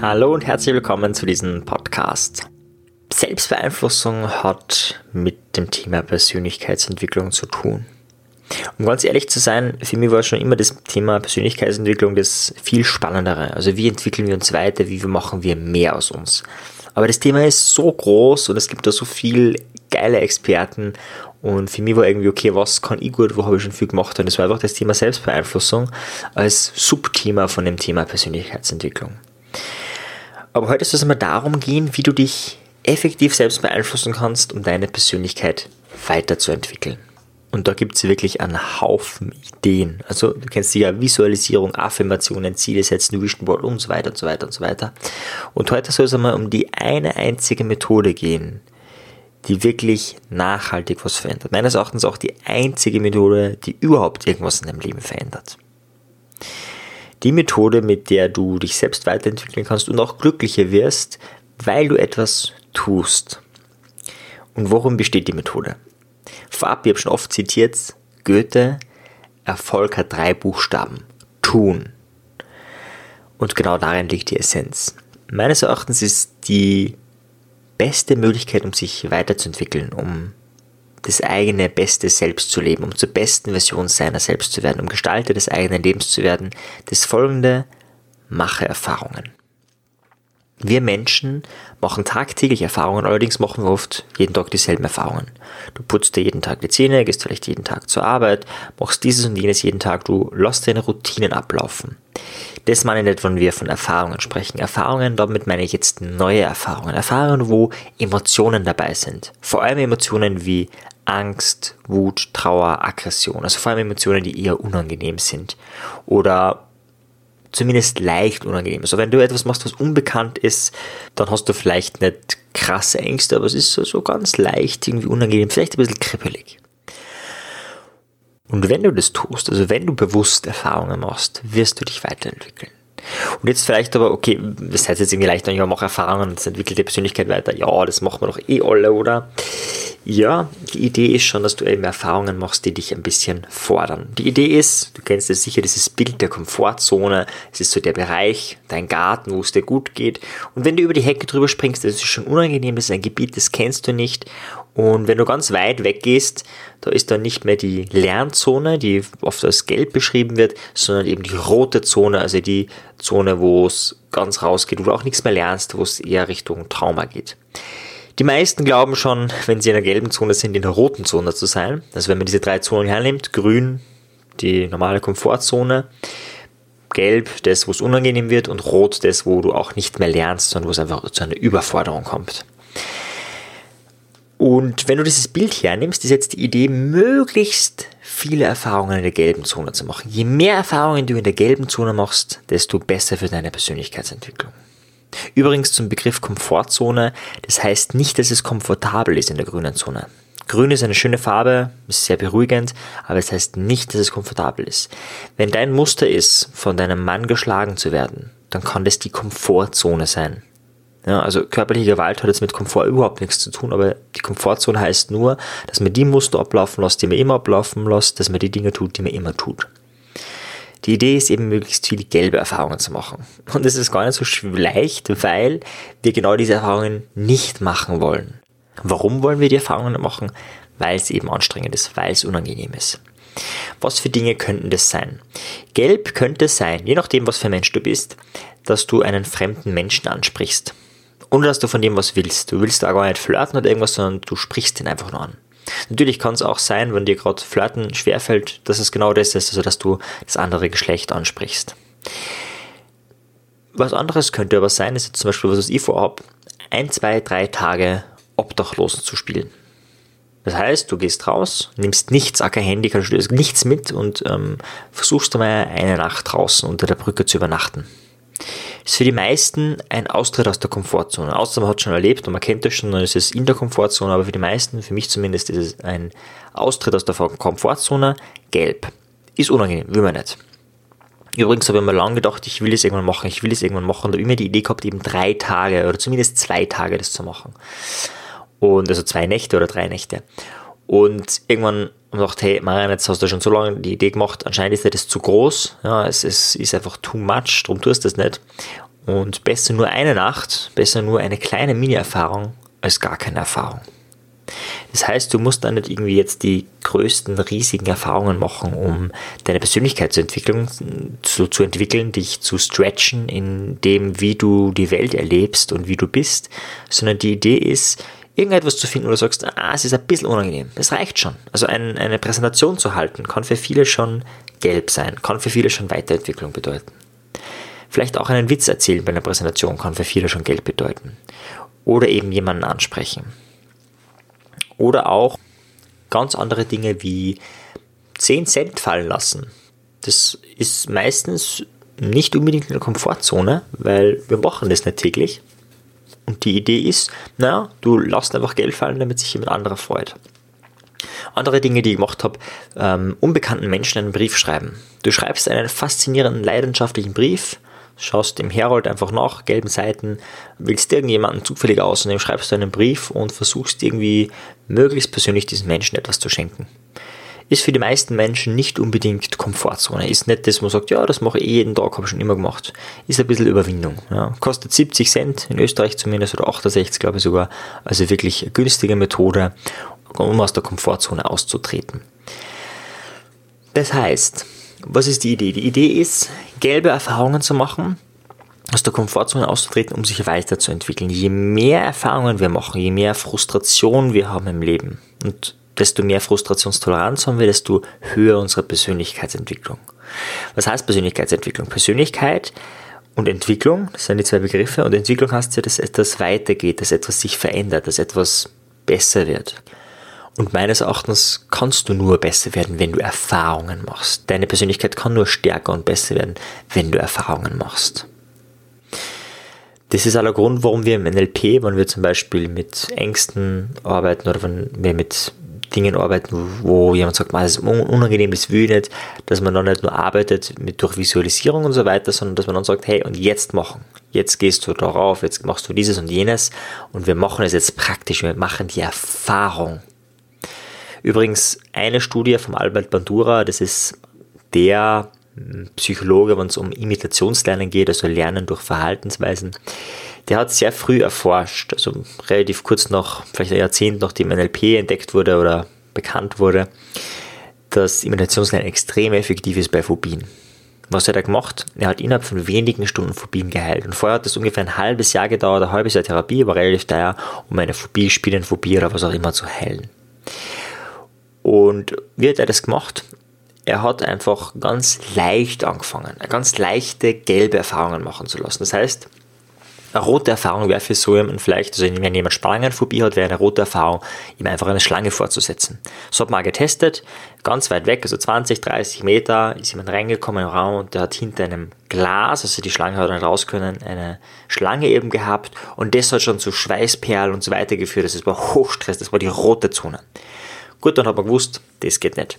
Hallo und herzlich willkommen zu diesem Podcast. Selbstbeeinflussung hat mit dem Thema Persönlichkeitsentwicklung zu tun. Um ganz ehrlich zu sein, für mich war schon immer das Thema Persönlichkeitsentwicklung das viel spannendere. Also wie entwickeln wir uns weiter, wie machen wir mehr aus uns. Aber das Thema ist so groß und es gibt da so viel geile Experten und für mich war irgendwie, okay, was kann ich gut, wo habe ich schon viel gemacht und das war einfach das Thema Selbstbeeinflussung als Subthema von dem Thema Persönlichkeitsentwicklung. Aber heute soll es mal darum gehen, wie du dich effektiv selbst beeinflussen kannst, um deine Persönlichkeit weiterzuentwickeln. Und da gibt es wirklich einen Haufen Ideen. Also du kennst ja Visualisierung, Affirmationen, Ziele setzen, Vision Board und so weiter und so weiter und so weiter. Und heute soll es einmal um die eine einzige Methode gehen, die wirklich nachhaltig was verändert. Meines Erachtens auch die einzige Methode, die überhaupt irgendwas in deinem Leben verändert. Die Methode, mit der du dich selbst weiterentwickeln kannst und auch glücklicher wirst, weil du etwas tust. Und worum besteht die Methode? Vorab, ich habe schon oft zitiert, Goethe, Erfolg hat drei Buchstaben. Tun. Und genau darin liegt die Essenz. Meines Erachtens ist die beste Möglichkeit, um sich weiterzuentwickeln, um das eigene beste Selbst zu leben, um zur besten Version seiner selbst zu werden, um Gestalter des eigenen Lebens zu werden, das folgende Mache Erfahrungen. Wir Menschen machen tagtäglich Erfahrungen, allerdings machen wir oft jeden Tag dieselben Erfahrungen. Du putzt dir jeden Tag die Zähne, gehst vielleicht jeden Tag zur Arbeit, machst dieses und jenes jeden Tag, du lässt deine Routinen ablaufen. Das meine ich nicht, wenn wir von Erfahrungen sprechen. Erfahrungen, damit meine ich jetzt neue Erfahrungen. Erfahrungen, wo Emotionen dabei sind. Vor allem Emotionen wie Angst, Wut, Trauer, Aggression. Also vor allem Emotionen, die eher unangenehm sind. Oder zumindest leicht unangenehm Also wenn du etwas machst, was unbekannt ist, dann hast du vielleicht nicht krasse Ängste, aber es ist so, so ganz leicht irgendwie unangenehm, vielleicht ein bisschen kribbelig. Und wenn du das tust, also wenn du bewusst Erfahrungen machst, wirst du dich weiterentwickeln. Und jetzt vielleicht aber, okay, das heißt jetzt irgendwie leicht, ich mache Erfahrungen und entwickelt die Persönlichkeit weiter. Ja, das machen wir doch eh alle, oder? Ja, die Idee ist schon, dass du eben Erfahrungen machst, die dich ein bisschen fordern. Die Idee ist, du kennst es sicher, dieses Bild der Komfortzone. Es ist so der Bereich, dein Garten, wo es dir gut geht. Und wenn du über die Hecke drüber springst, das ist schon unangenehm, das ist ein Gebiet, das kennst du nicht. Und wenn du ganz weit weggehst, da ist dann nicht mehr die Lernzone, die oft als gelb beschrieben wird, sondern eben die rote Zone, also die Zone, wo es ganz rausgeht, wo du auch nichts mehr lernst, wo es eher Richtung Trauma geht. Die meisten glauben schon, wenn sie in der gelben Zone sind, in der roten Zone zu sein. Also wenn man diese drei Zonen hernimmt, grün, die normale Komfortzone, gelb, das, wo es unangenehm wird und rot, das, wo du auch nicht mehr lernst, sondern wo es einfach zu einer Überforderung kommt. Und wenn du dieses Bild hernimmst, ist jetzt die Idee, möglichst viele Erfahrungen in der gelben Zone zu machen. Je mehr Erfahrungen du in der gelben Zone machst, desto besser für deine Persönlichkeitsentwicklung. Übrigens zum Begriff Komfortzone, das heißt nicht, dass es komfortabel ist in der grünen Zone. Grün ist eine schöne Farbe, ist sehr beruhigend, aber es das heißt nicht, dass es komfortabel ist. Wenn dein Muster ist, von deinem Mann geschlagen zu werden, dann kann das die Komfortzone sein. Ja, also körperliche Gewalt hat jetzt mit Komfort überhaupt nichts zu tun, aber die Komfortzone heißt nur, dass man die Muster ablaufen lässt, die man immer ablaufen lässt, dass man die Dinge tut, die man immer tut. Die Idee ist eben, möglichst viele gelbe Erfahrungen zu machen. Und es ist gar nicht so leicht, weil wir genau diese Erfahrungen nicht machen wollen. Warum wollen wir die Erfahrungen machen? Weil es eben anstrengend ist, weil es unangenehm ist. Was für Dinge könnten das sein? Gelb könnte sein, je nachdem, was für ein Mensch du bist, dass du einen fremden Menschen ansprichst. Ohne dass du von dem was willst. Du willst da gar nicht flirten oder irgendwas, sondern du sprichst ihn einfach nur an. Natürlich kann es auch sein, wenn dir gerade Flirten schwerfällt, dass es genau das ist, also dass du das andere Geschlecht ansprichst. Was anderes könnte aber sein, ist zum Beispiel, was ich vorhabe, ein, zwei, drei Tage obdachlos zu spielen. Das heißt, du gehst raus, nimmst nichts, kein Handy, kein nichts mit und ähm, versuchst einmal eine Nacht draußen unter der Brücke zu übernachten ist für die meisten ein Austritt aus der Komfortzone. Außer man hat schon erlebt und man kennt das schon, dann ist es in der Komfortzone, aber für die meisten, für mich zumindest, ist es ein Austritt aus der Komfortzone. Gelb. Ist unangenehm, will man nicht. Übrigens habe ich mir lange gedacht, ich will es irgendwann machen, ich will es irgendwann machen und habe immer die Idee gehabt, eben drei Tage oder zumindest zwei Tage das zu machen. Und also zwei Nächte oder drei Nächte. Und irgendwann und dachte, hey, Marian, jetzt hast du schon so lange die Idee gemacht, anscheinend ist dir das zu groß, ja, es, es ist einfach too much, darum tust du das nicht. Und besser nur eine Nacht, besser nur eine kleine Mini-Erfahrung als gar keine Erfahrung. Das heißt, du musst dann nicht irgendwie jetzt die größten, riesigen Erfahrungen machen, um deine Persönlichkeitsentwicklung zu, zu entwickeln, dich zu stretchen in dem, wie du die Welt erlebst und wie du bist, sondern die Idee ist, irgendetwas zu finden, wo du sagst, ah, es ist ein bisschen unangenehm. Das reicht schon. Also ein, eine Präsentation zu halten, kann für viele schon gelb sein, kann für viele schon Weiterentwicklung bedeuten. Vielleicht auch einen Witz erzählen bei einer Präsentation kann für viele schon gelb bedeuten. Oder eben jemanden ansprechen. Oder auch ganz andere Dinge wie 10 Cent fallen lassen. Das ist meistens nicht unbedingt in der Komfortzone, weil wir machen das nicht täglich. Die Idee ist, naja, du lässt einfach Geld fallen, damit sich jemand anderer freut. Andere Dinge, die ich gemacht habe, ähm, unbekannten Menschen einen Brief schreiben. Du schreibst einen faszinierenden, leidenschaftlichen Brief, schaust dem Herold einfach nach, gelben Seiten, willst irgendjemanden zufällig ausnehmen, schreibst du einen Brief und versuchst irgendwie möglichst persönlich diesen Menschen etwas zu schenken ist für die meisten Menschen nicht unbedingt Komfortzone. Ist nicht das, wo man sagt, ja, das mache ich jeden Tag, habe ich schon immer gemacht. Ist ein bisschen Überwindung. Ja. Kostet 70 Cent, in Österreich zumindest, oder 68, glaube ich sogar. Also wirklich eine günstige Methode, um aus der Komfortzone auszutreten. Das heißt, was ist die Idee? Die Idee ist, gelbe Erfahrungen zu machen, aus der Komfortzone auszutreten, um sich weiterzuentwickeln. Je mehr Erfahrungen wir machen, je mehr Frustration wir haben im Leben und desto mehr Frustrationstoleranz haben wir, desto höher unsere Persönlichkeitsentwicklung. Was heißt Persönlichkeitsentwicklung? Persönlichkeit und Entwicklung, das sind die zwei Begriffe, und Entwicklung heißt ja, dass etwas weitergeht, dass etwas sich verändert, dass etwas besser wird. Und meines Erachtens kannst du nur besser werden, wenn du Erfahrungen machst. Deine Persönlichkeit kann nur stärker und besser werden, wenn du Erfahrungen machst. Das ist aller Grund, warum wir im NLP, wenn wir zum Beispiel mit Ängsten arbeiten oder wenn wir mit Dingen arbeiten, wo jemand sagt, das ist unangenehm, das will ich nicht, dass man dann nicht nur arbeitet mit durch Visualisierung und so weiter, sondern dass man dann sagt, hey, und jetzt machen. Jetzt gehst du darauf, jetzt machst du dieses und jenes und wir machen es jetzt praktisch, wir machen die Erfahrung. Übrigens, eine Studie vom Albert Bandura, das ist der Psychologe, wenn es um Imitationslernen geht, also Lernen durch Verhaltensweisen, der hat sehr früh erforscht, also relativ kurz nach, vielleicht ein Jahrzehnt nachdem NLP entdeckt wurde oder bekannt wurde, dass Imitationslernen extrem effektiv ist bei Phobien. Was hat er gemacht? Er hat innerhalb von wenigen Stunden Phobien geheilt. Und vorher hat es ungefähr ein halbes Jahr gedauert, ein halbes Jahr Therapie, war relativ teuer, um eine Phobie, Spinnenphobie oder was auch immer zu heilen. Und wie hat er das gemacht? Er hat einfach ganz leicht angefangen, ganz leichte gelbe Erfahrungen machen zu lassen. Das heißt, eine rote Erfahrung wäre für so jemanden vielleicht, also wenn jemand Schlangenphobie hat, wäre eine rote Erfahrung, ihm einfach eine Schlange vorzusetzen. So hat man getestet, ganz weit weg, also 20, 30 Meter, ist jemand reingekommen im Raum und der hat hinter einem Glas, also die Schlange hat dann raus können, eine Schlange eben gehabt und das hat schon zu Schweißperlen und so weiter geführt. Das war Hochstress, das war die rote Zone. Gut, dann hat man gewusst, das geht nicht.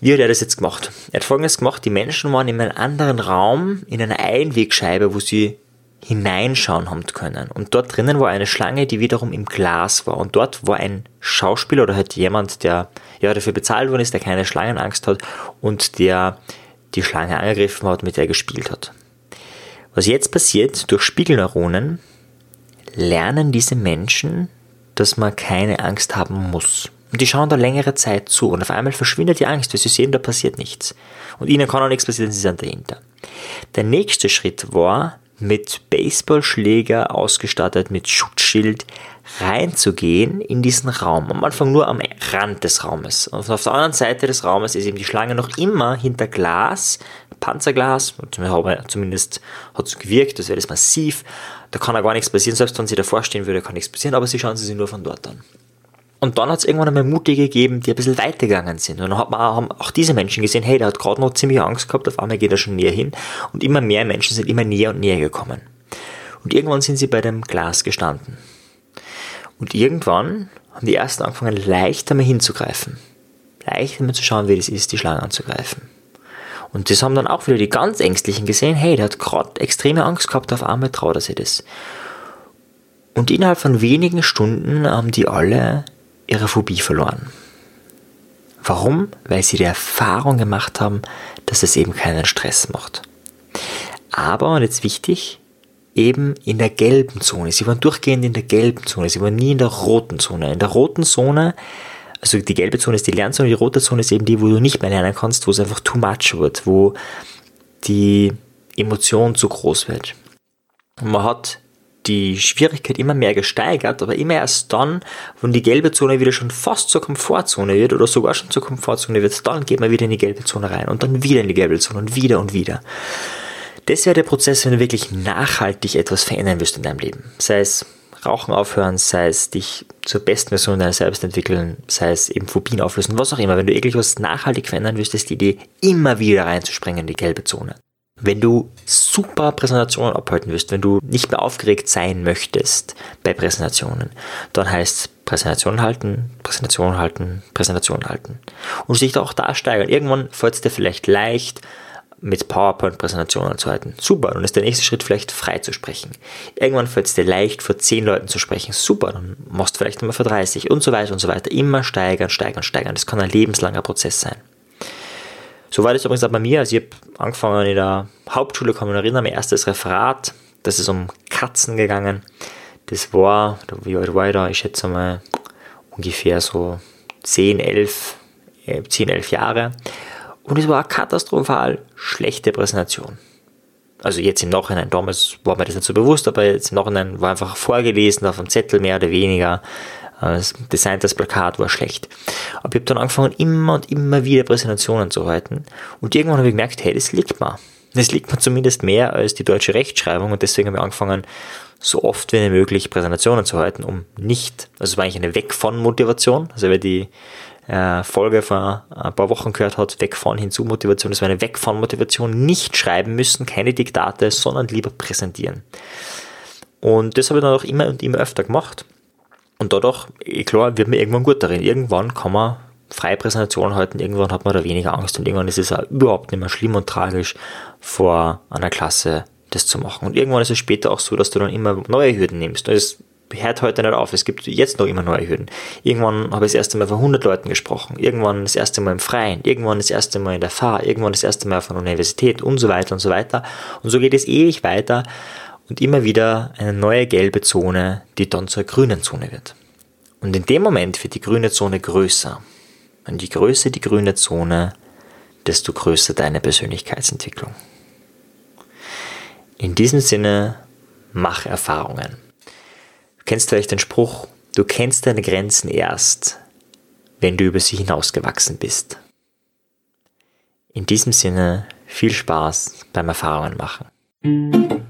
Wie hat er das jetzt gemacht? Er hat folgendes gemacht, die Menschen waren in einem anderen Raum, in einer Einwegscheibe, wo sie hineinschauen haben können. Und dort drinnen war eine Schlange, die wiederum im Glas war. Und dort war ein Schauspieler oder halt jemand, der ja dafür bezahlt worden ist, der keine Schlangenangst hat und der die Schlange angegriffen hat, mit der er gespielt hat. Was jetzt passiert, durch Spiegelneuronen lernen diese Menschen, dass man keine Angst haben muss. Und die schauen da längere Zeit zu und auf einmal verschwindet die Angst, weil sie sehen, da passiert nichts. Und ihnen kann auch nichts passieren, sie sind dahinter. Der nächste Schritt war, mit Baseballschläger ausgestattet, mit Schutzschild reinzugehen in diesen Raum. Am Anfang nur am Rand des Raumes. Und auf der anderen Seite des Raumes ist eben die Schlange noch immer hinter Glas, Panzerglas, zumindest hat es gewirkt, das wäre das massiv. Da kann ja gar nichts passieren, selbst wenn sie davor stehen würde, kann nichts passieren, aber sie schauen sie sich nur von dort an. Und dann hat es irgendwann einmal Mutige gegeben, die ein bisschen weitergegangen sind. Und dann hat man auch, haben auch diese Menschen gesehen, hey, der hat gerade noch ziemlich Angst gehabt, auf einmal geht er schon näher hin. Und immer mehr Menschen sind immer näher und näher gekommen. Und irgendwann sind sie bei dem Glas gestanden. Und irgendwann haben die ersten angefangen, leichter mal hinzugreifen. Leichter mal zu schauen, wie das ist, die Schlange anzugreifen. Und das haben dann auch wieder die ganz Ängstlichen gesehen, hey, der hat gerade extreme Angst gehabt, auf einmal traut er sich das. Und innerhalb von wenigen Stunden haben die alle ihre Phobie verloren. Warum? Weil sie die Erfahrung gemacht haben, dass es eben keinen Stress macht. Aber, und jetzt wichtig, eben in der gelben Zone. Sie waren durchgehend in der gelben Zone, sie waren nie in der roten Zone. In der roten Zone, also die gelbe Zone ist die Lernzone, die rote Zone ist eben die, wo du nicht mehr lernen kannst, wo es einfach too much wird, wo die Emotion zu groß wird. Und man hat die Schwierigkeit immer mehr gesteigert, aber immer erst dann, wenn die gelbe Zone wieder schon fast zur Komfortzone wird oder sogar schon zur Komfortzone wird, dann geht man wieder in die gelbe Zone rein und dann wieder in die gelbe Zone und wieder und wieder. Das wäre der Prozess, wenn du wirklich nachhaltig etwas verändern willst in deinem Leben. Sei es Rauchen aufhören, sei es dich zur besten Version deiner selbst entwickeln, sei es eben Phobien auflösen, was auch immer. Wenn du wirklich was nachhaltig verändern willst, ist die Idee, immer wieder reinzuspringen in die gelbe Zone. Wenn du super Präsentationen abhalten willst, wenn du nicht mehr aufgeregt sein möchtest bei Präsentationen, dann heißt Präsentationen halten, Präsentationen halten, Präsentationen halten. Und sich auch da steigern. Irgendwann fällt es dir vielleicht leicht, mit PowerPoint-Präsentationen zu halten. Super, dann ist der nächste Schritt vielleicht frei zu sprechen. Irgendwann fällt es dir leicht, vor 10 Leuten zu sprechen. Super, dann machst du vielleicht immer vor 30 und so weiter und so weiter. Immer steigern, steigern, steigern. Das kann ein lebenslanger Prozess sein. So war das übrigens auch bei mir. Also ich habe angefangen in der Hauptschule, kann mich erinnern, mein erstes Referat. Das ist um Katzen gegangen. Das war, wie alt war ich da? Ich schätze mal ungefähr so 10, 11, 10, 11 Jahre. Und es war katastrophal schlechte Präsentation. Also jetzt im Nachhinein, damals war mir das nicht so bewusst, aber jetzt im Nachhinein war einfach vorgelesen auf dem Zettel mehr oder weniger. Das Design des Plakat war schlecht. Aber ich habe dann angefangen, immer und immer wieder Präsentationen zu halten. Und irgendwann habe ich gemerkt, hey, das liegt mir. Das liegt mir zumindest mehr als die deutsche Rechtschreibung. Und deswegen habe ich angefangen, so oft wie möglich Präsentationen zu halten, um nicht, also es war eigentlich eine Weg von Motivation. Also wer die äh, Folge vor ein paar Wochen gehört hat, weg von hinzu Motivation, das war eine Weg von Motivation, nicht schreiben müssen, keine Diktate, sondern lieber präsentieren. Und das habe ich dann auch immer und immer öfter gemacht. Und dadurch, eh klar, wird man irgendwann gut darin. Irgendwann kann man freie Präsentationen halten, irgendwann hat man da weniger Angst und irgendwann ist es auch überhaupt nicht mehr schlimm und tragisch, vor einer Klasse das zu machen. Und irgendwann ist es später auch so, dass du dann immer neue Hürden nimmst. Das hört heute nicht auf. Es gibt jetzt noch immer neue Hürden. Irgendwann habe ich das erste Mal vor 100 Leuten gesprochen. Irgendwann das erste Mal im Freien. Irgendwann das erste Mal in der Fahr. Irgendwann das erste Mal auf einer Universität und so weiter und so weiter. Und so geht es ewig weiter und immer wieder eine neue gelbe Zone, die dann zur grünen Zone wird. Und in dem Moment wird die grüne Zone größer. Und je größer die grüne Zone, desto größer deine Persönlichkeitsentwicklung. In diesem Sinne, mach Erfahrungen. Du kennst vielleicht den Spruch, du kennst deine Grenzen erst, wenn du über sie hinausgewachsen bist. In diesem Sinne, viel Spaß beim Erfahrungen machen.